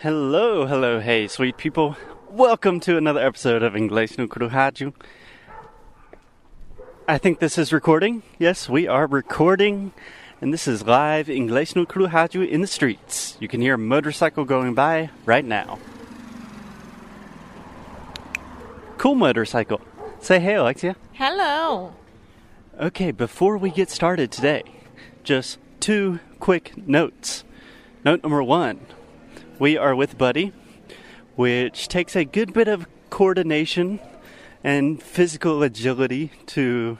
Hello, hello, hey, sweet people. Welcome to another episode of Inglês no Crujaju. I think this is recording. Yes, we are recording. And this is live Inglês no Crujaju in the streets. You can hear a motorcycle going by right now. Cool motorcycle. Say hey, Alexia. Hello. Okay, before we get started today, just two quick notes. Note number one we are with Buddy, which takes a good bit of coordination and physical agility to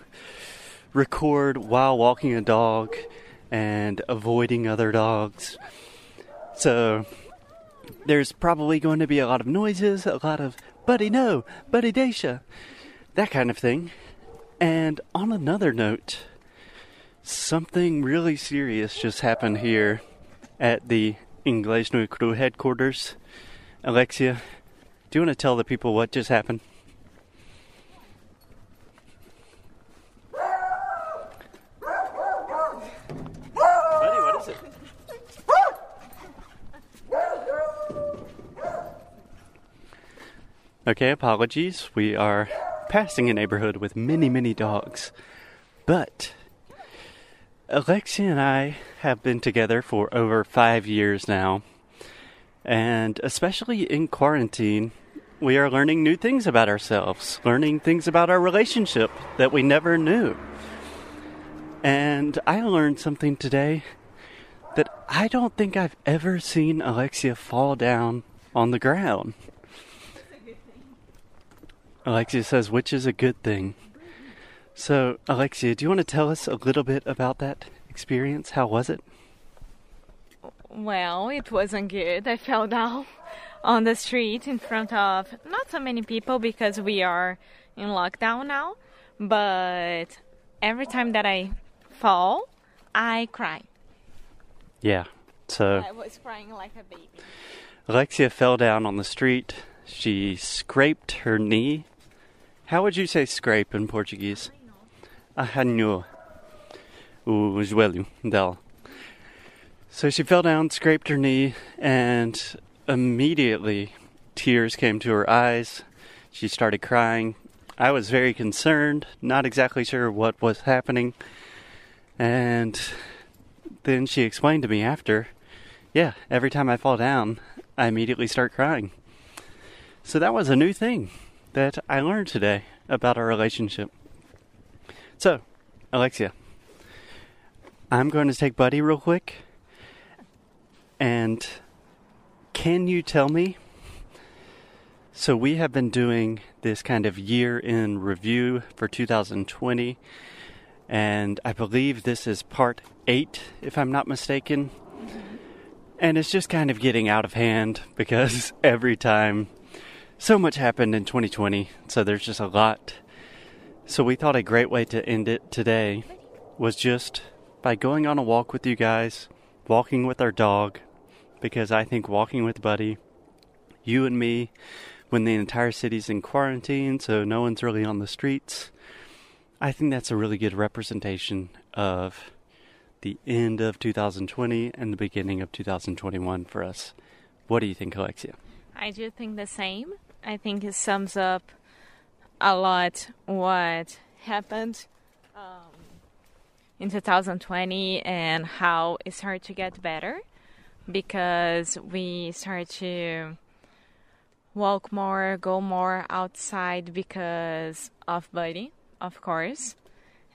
record while walking a dog and avoiding other dogs. So there's probably going to be a lot of noises, a lot of Buddy no, Buddy Dacia, that kind of thing. And on another note, something really serious just happened here at the Inglês no Cru headquarters. Alexia, do you want to tell the people what just happened? Buddy, what is it? Okay, apologies. We are passing a neighborhood with many, many dogs. But Alexia and I have been together for over five years now. And especially in quarantine, we are learning new things about ourselves, learning things about our relationship that we never knew. And I learned something today that I don't think I've ever seen Alexia fall down on the ground. Alexia says, which is a good thing. So, Alexia, do you want to tell us a little bit about that experience? How was it? Well, it wasn't good. I fell down on the street in front of not so many people because we are in lockdown now. But every time that I fall, I cry. Yeah. So, I was crying like a baby. Alexia fell down on the street. She scraped her knee. How would you say scrape in Portuguese? Arranhou. O joelho dela. So she fell down, scraped her knee, and immediately tears came to her eyes. She started crying. I was very concerned, not exactly sure what was happening. And then she explained to me after, yeah, every time I fall down, I immediately start crying. So that was a new thing that I learned today about our relationship. So, Alexia, I'm going to take Buddy real quick. And can you tell me? So, we have been doing this kind of year in review for 2020, and I believe this is part eight, if I'm not mistaken. Mm-hmm. And it's just kind of getting out of hand because every time so much happened in 2020, so there's just a lot. So, we thought a great way to end it today was just by going on a walk with you guys, walking with our dog, because I think walking with Buddy, you and me, when the entire city's in quarantine, so no one's really on the streets, I think that's a really good representation of the end of 2020 and the beginning of 2021 for us. What do you think, Alexia? I do think the same. I think it sums up a lot what happened in 2020 and how it started to get better because we started to walk more, go more outside because of Buddy, of course,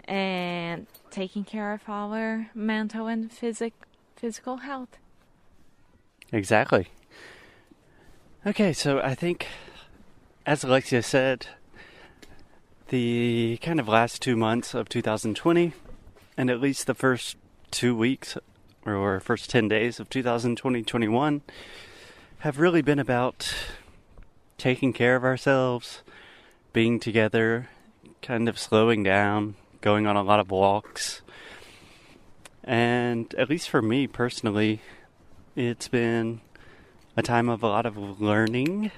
and taking care of our mental and physic physical health. Exactly. Okay, so I think, as Alexia said, the kind of last two months of 2020, and at least the first two weeks or first 10 days of 2020 21, have really been about taking care of ourselves, being together, kind of slowing down, going on a lot of walks. And at least for me personally, it's been a time of a lot of learning,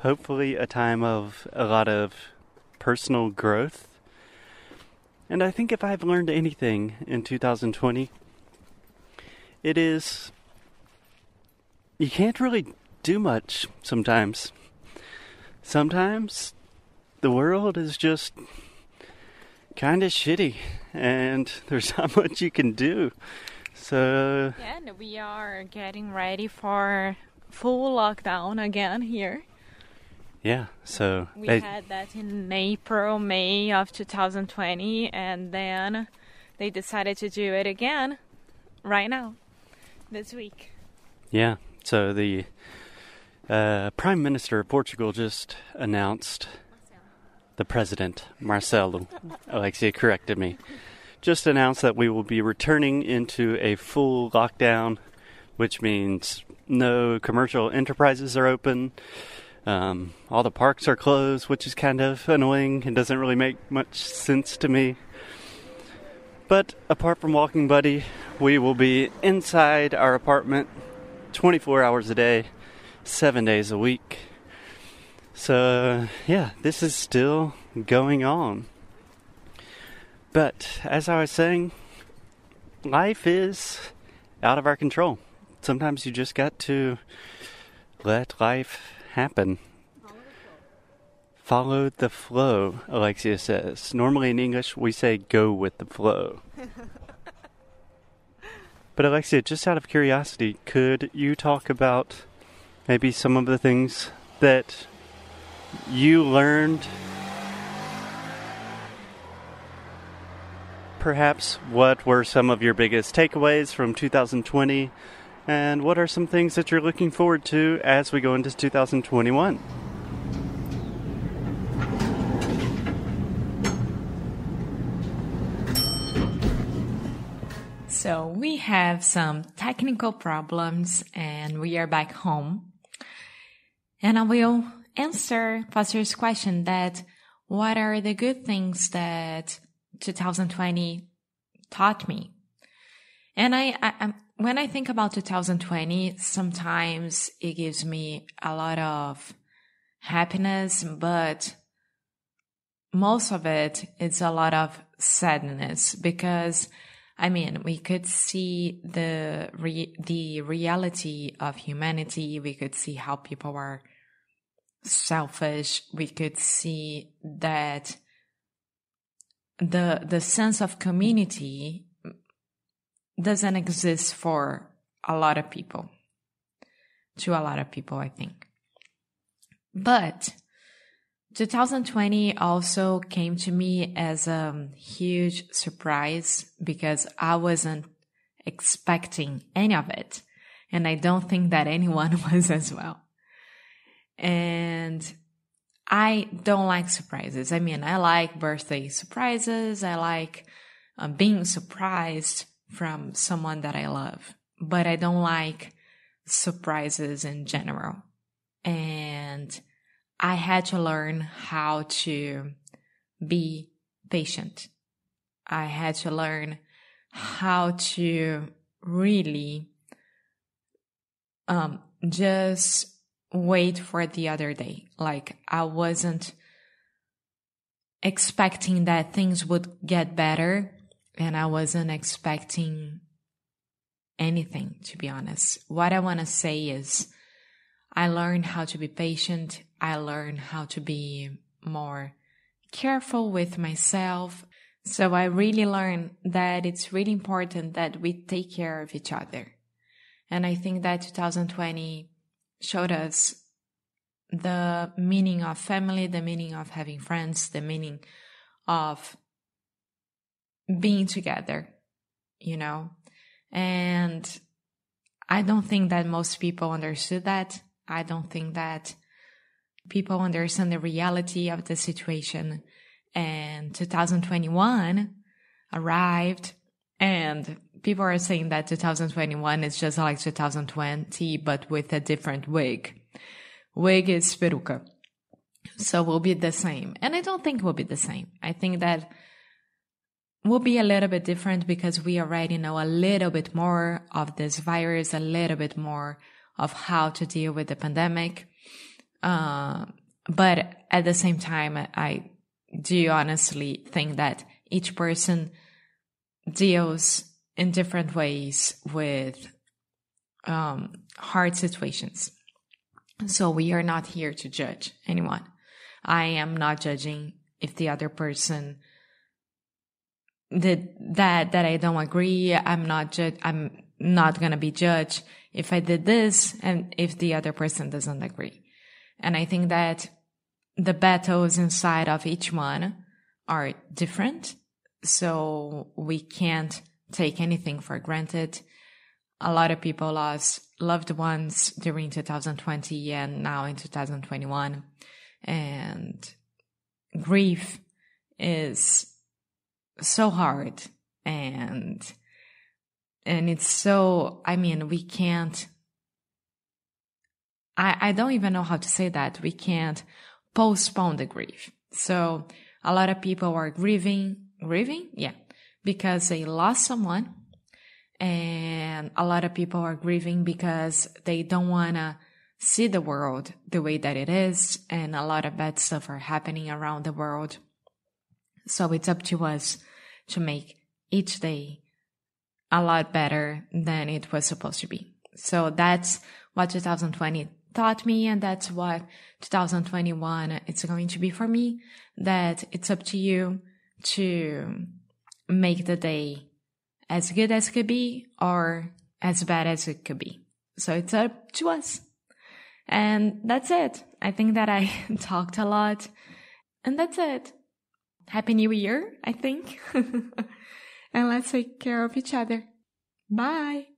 hopefully, a time of a lot of personal growth. And I think if I've learned anything in 2020, it is you can't really do much sometimes. Sometimes the world is just kind of shitty and there's not much you can do. So, yeah, and we are getting ready for full lockdown again here. Yeah, so we they, had that in April, May of 2020, and then they decided to do it again right now, this week. Yeah, so the uh, Prime Minister of Portugal just announced, the President, Marcelo, Alexia corrected me, just announced that we will be returning into a full lockdown, which means no commercial enterprises are open. Um, all the parks are closed, which is kind of annoying and doesn't really make much sense to me. But apart from Walking Buddy, we will be inside our apartment 24 hours a day, seven days a week. So, yeah, this is still going on. But as I was saying, life is out of our control. Sometimes you just got to let life happen. Follow the flow, Alexia says. Normally in English, we say go with the flow. but Alexia, just out of curiosity, could you talk about maybe some of the things that you learned? Perhaps what were some of your biggest takeaways from 2020? And what are some things that you're looking forward to as we go into 2021? So, we have some technical problems and we are back home. And I will answer Foster's question that what are the good things that 2020 taught me? And I, I when I think about 2020, sometimes it gives me a lot of happiness, but most of it is a lot of sadness because I mean, we could see the re- the reality of humanity. We could see how people are selfish. We could see that the the sense of community doesn't exist for a lot of people. To a lot of people, I think. But 2020 also came to me as a huge surprise because I wasn't expecting any of it. And I don't think that anyone was as well. And I don't like surprises. I mean, I like birthday surprises. I like um, being surprised from someone that I love, but I don't like surprises in general. And I had to learn how to be patient. I had to learn how to really um, just wait for the other day. Like I wasn't expecting that things would get better and I wasn't expecting anything, to be honest. What I want to say is I learned how to be patient. I learned how to be more careful with myself. So I really learned that it's really important that we take care of each other. And I think that 2020 showed us the meaning of family, the meaning of having friends, the meaning of being together, you know? And I don't think that most people understood that. I don't think that people understand the reality of the situation. And 2021 arrived and people are saying that 2021 is just like 2020, but with a different wig. Wig is peruca. So we'll be the same. And I don't think we'll be the same. I think that will be a little bit different because we already know a little bit more of this virus, a little bit more of how to deal with the pandemic. Uh, but at the same time, I do honestly think that each person deals in different ways with um, hard situations. So we are not here to judge anyone. I am not judging if the other person did that that I don't agree. I'm not judge. I'm not gonna be judged if I did this and if the other person doesn't agree. And I think that the battles inside of each one are different. So we can't take anything for granted. A lot of people lost loved ones during 2020 and now in 2021. And grief is so hard and and it's so i mean we can't i i don't even know how to say that. We can't postpone the grief. So a lot of people are grieving grieving? Yeah. Because they lost someone and a lot of people are grieving because they don't want to see the world the way that it is and a lot of bad stuff are happening around the world. So it's up to us to make each day a lot better than it was supposed to be. So that's what 2020 taught me and that's what 2021 it's going to be for me that it's up to you to make the day as good as it could be or as bad as it could be. So it's up to us. And that's it. I think that I talked a lot and that's it. Happy New Year, I think. and let's take care of each other. Bye.